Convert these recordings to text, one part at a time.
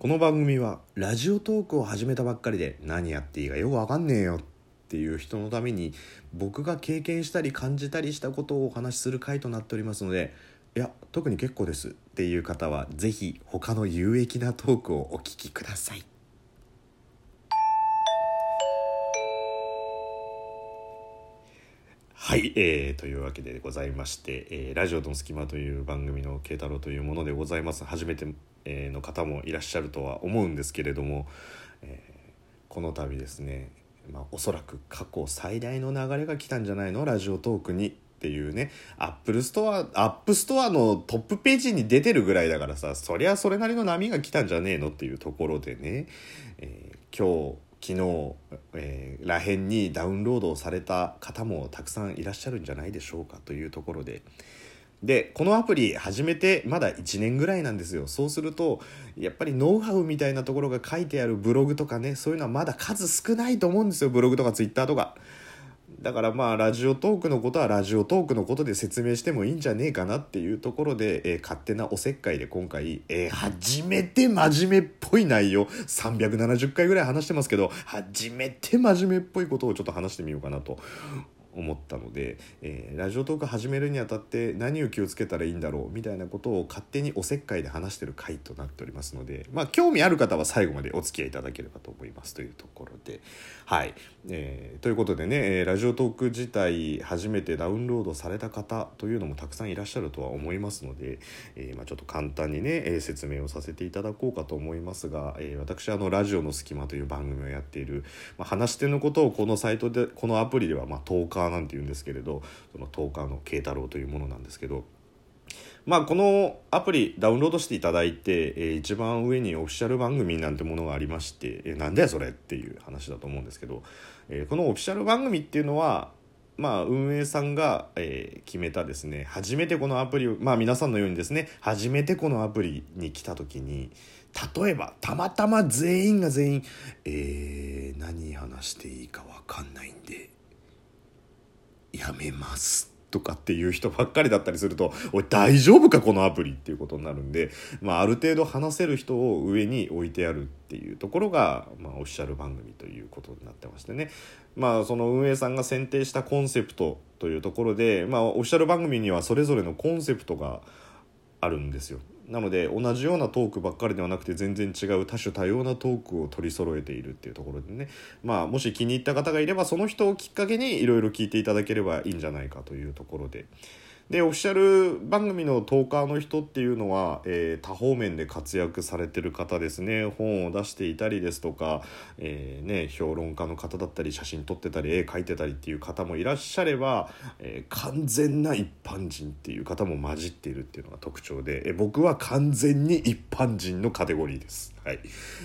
この番組はラジオトークを始めたばっかりで何やっていいかよくわかんねえよっていう人のために僕が経験したり感じたりしたことをお話しする回となっておりますのでいや特に結構ですっていう方は是非他の有益なトークをお聞きください。はい、えー、というわけでございまして「えーラジオの隙間」という番組の慶太郎というものでございます初めて、の方もいらっしゃるとは思うんですけれども、えーこの度ですね、まあ、おそらく過去最大の流れが来たんじゃないの？ラジオトークにっていうねアップルストアアップストアのトップページに出てるぐらいだからさそりゃそれなりの波が来たんじゃねえのっていうところでね、えー今日昨日、えー、らへんにダウンロードされた方もたくさんいらっしゃるんじゃないでしょうかというところで。でこのアプリ始めてまだ1年ぐらいなんですよ。そうするとやっぱりノウハウみたいなところが書いてあるブログとかねそういうのはまだ数少ないと思うんですよ。ブログとかツイッターとか。だからまあラジオトークのことはラジオトークのことで説明してもいいんじゃねえかなっていうところで、えー勝手なおせっかいで今回、えー初めて真面目っぽい内容。370回ぐらい話してますけど初めて真面目っぽいことをちょっと話してみようかなと思ったので、えーラジオトーク始めるにあたって何を気をつけたらいいんだろうみたいなことを勝手におせっかいで話してる回となっておりますのでまあ興味ある方は最後までお付き合いいただければと思いますというところではい、えーということでね、えラジオトーク自体初めてダウンロードされた方というのもたくさんいらっしゃるとは思いますので、えーまあ、ちょっと簡単にね、え説明をさせていただこうかと思いますが、えー私あの「ラジオの隙間」という番組をやっている、まあ、話し手のことをこのサイトでこのアプリでは、まあ、トーカーなんて言うんですけれどそのトーカーの慶太郎というものなんですけど。まあ、このアプリダウンロードしていただいて、えー一番上にオフィシャル番組なんてものがありまして、えーなんだよそれっていう話だと思うんですけど、えーこのオフィシャル番組っていうのは、まあ、運営さんが、え決めたですね初めてこのアプリをまあ皆さんのようにですね初めてこのアプリに来た時に例えばたまたま全員が全員、え何話していいか分かんないんでやめますとかっていう人ばっかりだったりすると「おい大丈夫かこのアプリ」っていうことになるんで、まあ、ある程度話せる人を上に置いてあるっていうところが、まあ、オフィシャル番組ということになってましてね、まあ、その運営さんが選定したコンセプトというところで、まあ、オフィシャル番組にはそれぞれのコンセプトがあるんですよ。なので同じようなトークばっかりではなくて全然違う多種多様なトークを取り揃えているっていうところでねまあもし気に入った方がいればその人をきっかけにいろいろ聞いていただければいいんじゃないかというところで。でオフィシャル番組のトーカーの人っていうのは、えー多方面で活躍されてる方ですね本を出していたりですとか、えーね、評論家の方だったり写真撮ってたり絵描いてたりっていう方もいらっしゃれば、えー完全な一般人っていう方も混じっているっていうのが特徴で、え僕は完全に一般人のカテゴリーです。はい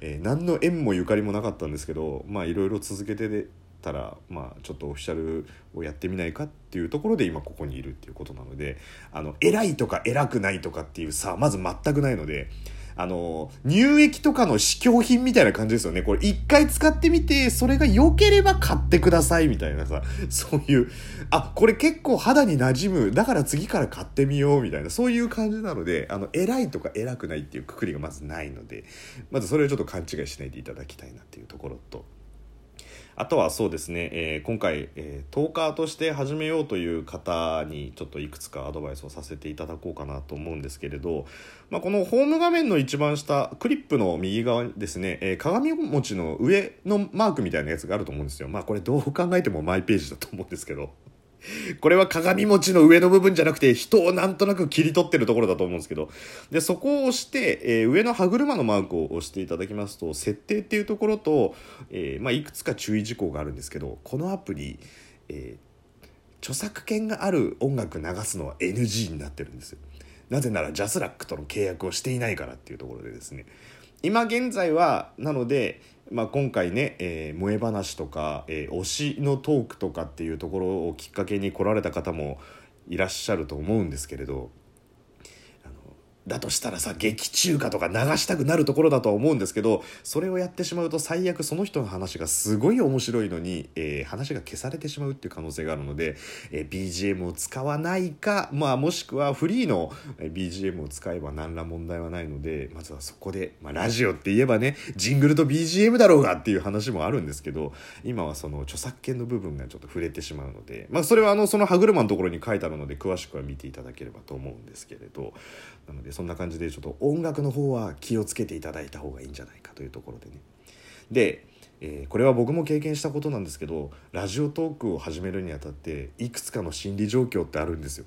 え何の縁もゆかりもなかったんですけどまあいろいろ続けてたら、まあ、ちょっとオフィシャルをやってみないかっていうところで今ここにいるっていうことなのであの偉いとか偉くないとかっていうさまず全くないので。あの乳液とかの試供品みたいな感じですよねこれ一回使ってみてそれが良ければ買ってくださいみたいなさそういうあこれ結構肌に馴染むだから次から買ってみようみたいなそういう感じなのであの偉いとか偉くないっていうくくりがまずないのでまずそれをちょっと勘違いしないでいただきたいなっていうところと。あとはそうですね、えー今回、えートーカーとして始めようという方にちょっといくつかアドバイスをさせていただこうかなと思うんですけれど、まあ、このホーム画面の一番下クリップの右側にですね、えー鏡餅の上のマークみたいなやつがあると思うんですよ。まあこれどう考えてもマイページだと思うんですけど。これは鏡餅の上の部分じゃなくて人をなんとなく切り取ってるところだと思うんですけど。でそこを押して、えー上の歯車のマークを押していただきますと設定っていうところと、えーまあ、いくつか注意事項があるんですけどこのアプリ、えー著作権がある音楽流すのは NG になってるんですよ。なぜならジャスラックとの契約をしていないからっていうところでですね。今現在はなので、まあ、今回ね、えー萌え話とか、えー推しのトークとかっていうところをきっかけに来られた方もいらっしゃると思うんですけれど。だとしたらさ劇中歌とか流したくなるところだとは思うんですけどそれをやってしまうと最悪その人の話がすごい面白いのに、えー、話が消されてしまうっていう可能性があるので、えー、BGM を使わないか、まあ、もしくはフリーの BGM を使えば何ら問題はないのでまずはそこで、まあ、ラジオって言えばねジングルと BGM だろうがっていう話もあるんですけど今はその著作権の部分がちょっと触れてしまうので、まあ、それはあのその歯車のところに書いてあるので詳しくは見ていただければと思うんですけれどなのでそんな感じでちょっと音楽の方は気をつけていただいた方がいいんじゃないかというところでね。で、えー、これは僕も経験したことなんですけどラジオトークを始めるにあたっていくつかの心理状況ってあるんですよ。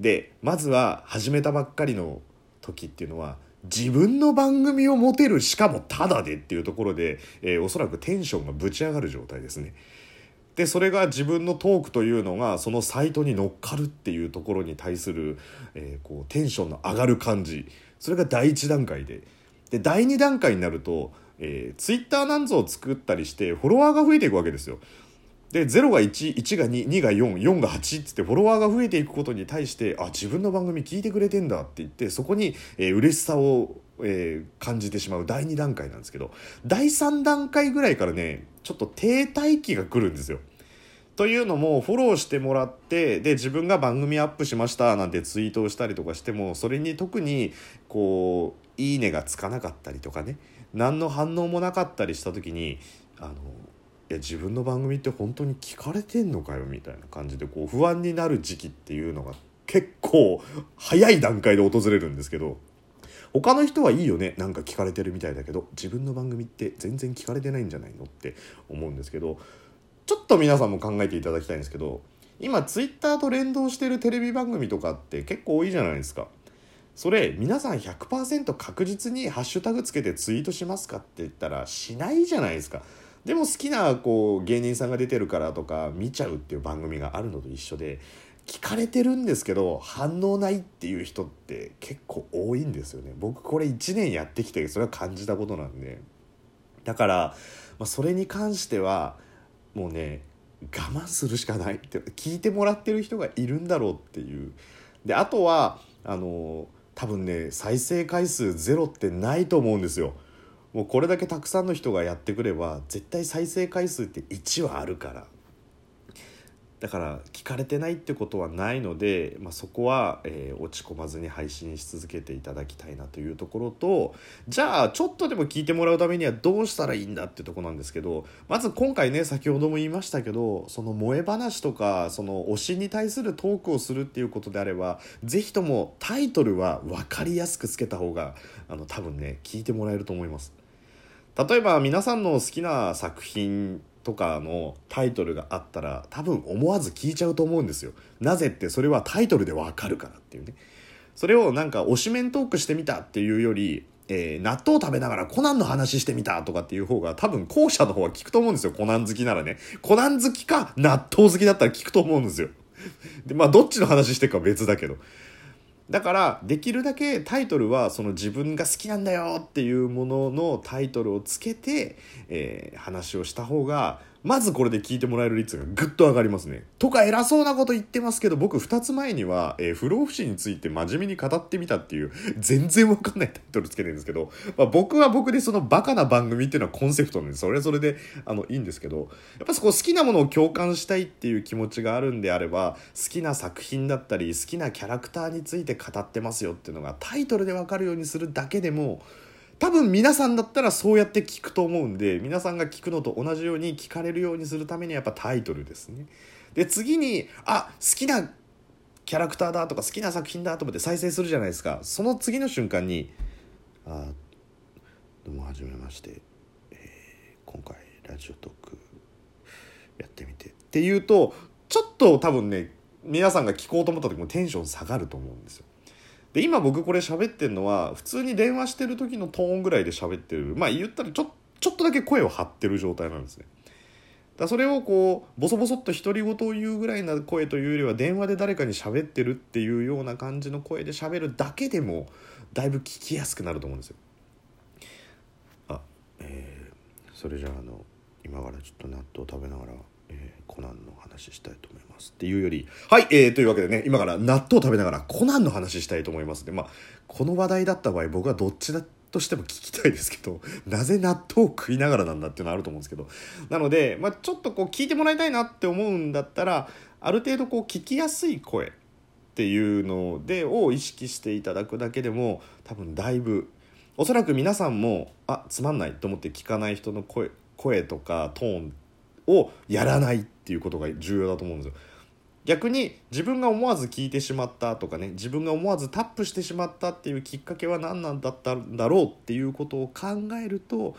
でまずは始めたばっかりの時っていうのは自分の番組を持てるしかもタダでっていうところで、えー、おそらくテンションがぶち上がる状態ですね。でそれが自分のトークというのがそのサイトに乗っかるっていうところに対する、えー、こうテンションの上がる感じそれが第1段階でで第2段階になると、えー、ツイッターなんぞを作ったりしてフォロワーが増えていくわけですよ。で0が11が22が44が8っつってフォロワーが増えていくことに対してあ自分の番組聞いてくれてんだって言ってそこに、えー、嬉しさを、えー、感じてしまう第2段階なんですけど第3段階ぐらいからねちょっと停滞期が来るんですよ。というのもフォローしてもらってで自分が番組アップしましたなんてツイートをしたりとかしてもそれに特にこういいねがつかなかったりとかね何の反応もなかったりした時にあのや自分の番組って本当に聞かれてんのかよみたいな感じでこう不安になる時期っていうのが結構早い段階で訪れるんですけど他の人はいいよねなんか聞かれてるみたいだけど自分の番組って全然聞かれてないんじゃないのって思うんですけどちょっと皆さんも考えていただきたいんですけど今ツイッターと連動してるテレビ番組とかって結構多いじゃないですか。それ皆さん100%確実にハッシュタグつけてツイートしますかって言ったらしないじゃないですか。でも好きなこう芸人さんが出てるからとか見ちゃうっていう番組があるのと一緒で聞かれてるんですけど反応ないっていう人って結構多いんですよね。僕これ1年やってきてそれは感じたことなんで。だから、まあ、それに関してはもうね我慢するしかないって聞いてもらってる人がいるんだろうっていうであとはあの多分ね再生回数ゼロってないと思うんですよもうこれだけたくさんの人がやってくれば絶対再生回数って1はあるからだから聞かれてないってことはないので、まあ、そこは、えー、落ち込まずに配信し続けていただきたいなというところとじゃあちょっとでも聞いてもらうためにはどうしたらいいんだってとこなんですけどまず今回ね先ほども言いましたけどその萌え話とかその推しに対するトークをするっていうことであれば是非ともタイトルは分かりやすくつけた方があの多分ね聞いてもらえると思います。例えば皆さんの好きな作品とかのタイトルがあったら多分思わず聞いちゃうと思うんですよ。なぜってそれはタイトルでわかるからっていうね。それをなんか推しメントークしてみたっていうより、えー、納豆食べながらコナンの話してみたとかっていう方が多分後者の方は聞くと思うんですよ。コナン好きならね。コナン好きか納豆好きだったら聞くと思うんですよ。で、まあどっちの話してるかは別だけど。だからできるだけタイトルはその自分が好きなんだよっていうもののタイトルをつけて、えー、話をした方がまずこれで聞いてもらえる率がぐっと上がりますね。とか偉そうなこと言ってますけど、僕2つ前には、えー、不老不死について真面目に語ってみたっていう、全然わかんないタイトルつけてるんですけど、まあ、僕は僕でそのバカな番組っていうのはコンセプトなんで、それはそれで、あの、いいんですけど、やっぱそこ好きなものを共感したいっていう気持ちがあるんであれば、好きな作品だったり、好きなキャラクターについて語ってますよっていうのがタイトルでわかるようにするだけでも、多分皆さんだったらそうやって聞くと思うんで皆さんが聞くのと同じように聞かれるようにするためにはやっぱタイトルですね。で次にあ好きなキャラクターだとか好きな作品だと思って再生するじゃないですかその次の瞬間に「あどうもはじめまして、えー、今回ラジオトークやってみて」っていうとちょっと多分ね皆さんが聞こうと思った時もテンション下がると思うんですよ。で今僕これ喋ってるのは普通に電話してる時のトーンぐらいで喋ってるまあ言ったらちょちょっとだけ声を張ってる状態なんですね。だそれをこうボソボソっと独り言を言うぐらいな声というよりは電話で誰かに喋ってるっていうような感じの声で喋るだけでもだいぶ聞きやすくなると思うんですよ。あえー、それじゃああの今からちょっと納豆食べながらえーコナンの話したいと思いますっていうよりはい、えーというわけでね今から納豆食べながらコナンの話したいと思いますでまあこの話題だった場合僕はどっちだとしても聞きたいですけどなぜ納豆を食いながらなんだっていうのはあると思うんですけど。なので、まあ、ちょっとこう聞いてもらいたいなって思うんだったらある程度こう聞きやすい声っていうのでを意識していただくだけでも多分だいぶおそらく皆さんもあつまんないと思って聞かない人の声声とかトーンをやらないっていうことが重要だと思うんですよ。逆に自分が思わず聞いてしまったとかね自分が思わずタップしてしまったっていうきっかけは何なんだったんだろうっていうことを考えるとやっぱ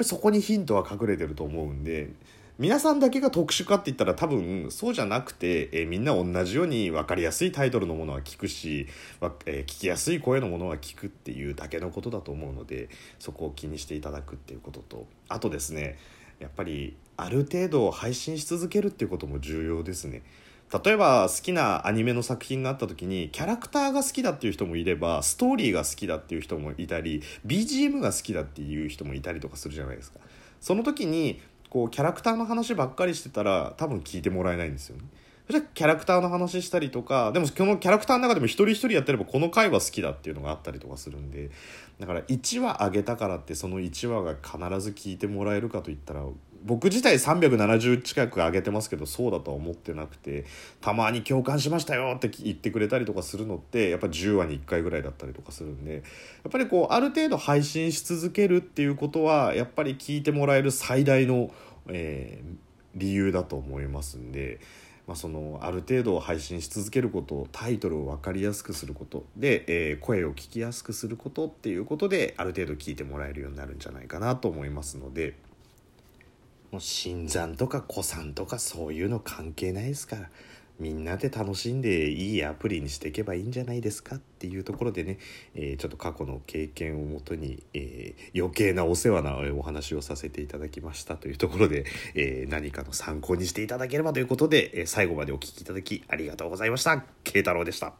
りそこにヒントは隠れてると思うんで皆さんだけが特殊かって言ったら多分そうじゃなくて、えーみんな同じように分かりやすいタイトルのものは聞くし、えー聞きやすい声のものは聞くっていうだけのことだと思うのでそこを気にしていただくっていうこととあとですねやっぱりある程度配信し続けるっていうことも重要ですね。例えば好きなアニメの作品があった時にキャラクターが好きだっていう人もいればストーリーが好きだっていう人もいたり BGM が好きだっていう人もいたりとかするじゃないですかその時にこうキャラクターの話ばっかりしてたら多分聞いてもらえないんですよねそれキャラクターの話したりとかでもこのキャラクターの中でも一人一人やってればこの回は好きだっていうのがあったりとかするんでだから1話上げたからってその1話が必ず聞いてもらえるかといったら僕自体370近く上げてますけどそうだとは思ってなくてたまに共感しましたよって言ってくれたりとかするのってやっぱ10話に1回ぐらいだったりとかするんでやっぱりこうある程度配信し続けるっていうことはやっぱり聞いてもらえる最大の、えー理由だと思いますんで。まあ、そのある程度配信し続けることタイトルを分かりやすくすることで、えー声を聞きやすくすることっていうことである程度聞いてもらえるようになるんじゃないかなと思いますのでもう新参とか古参とかそういうの関係ないですからみんなで楽しんでいいアプリにしていけばいいんじゃないですかっていうところでね、えーちょっと過去の経験をもとに、えー余計なお世話なお話をさせていただきましたというところで、えー何かの参考にしていただければということで、え最後までお聞きいただきありがとうございました。慶太郎でした。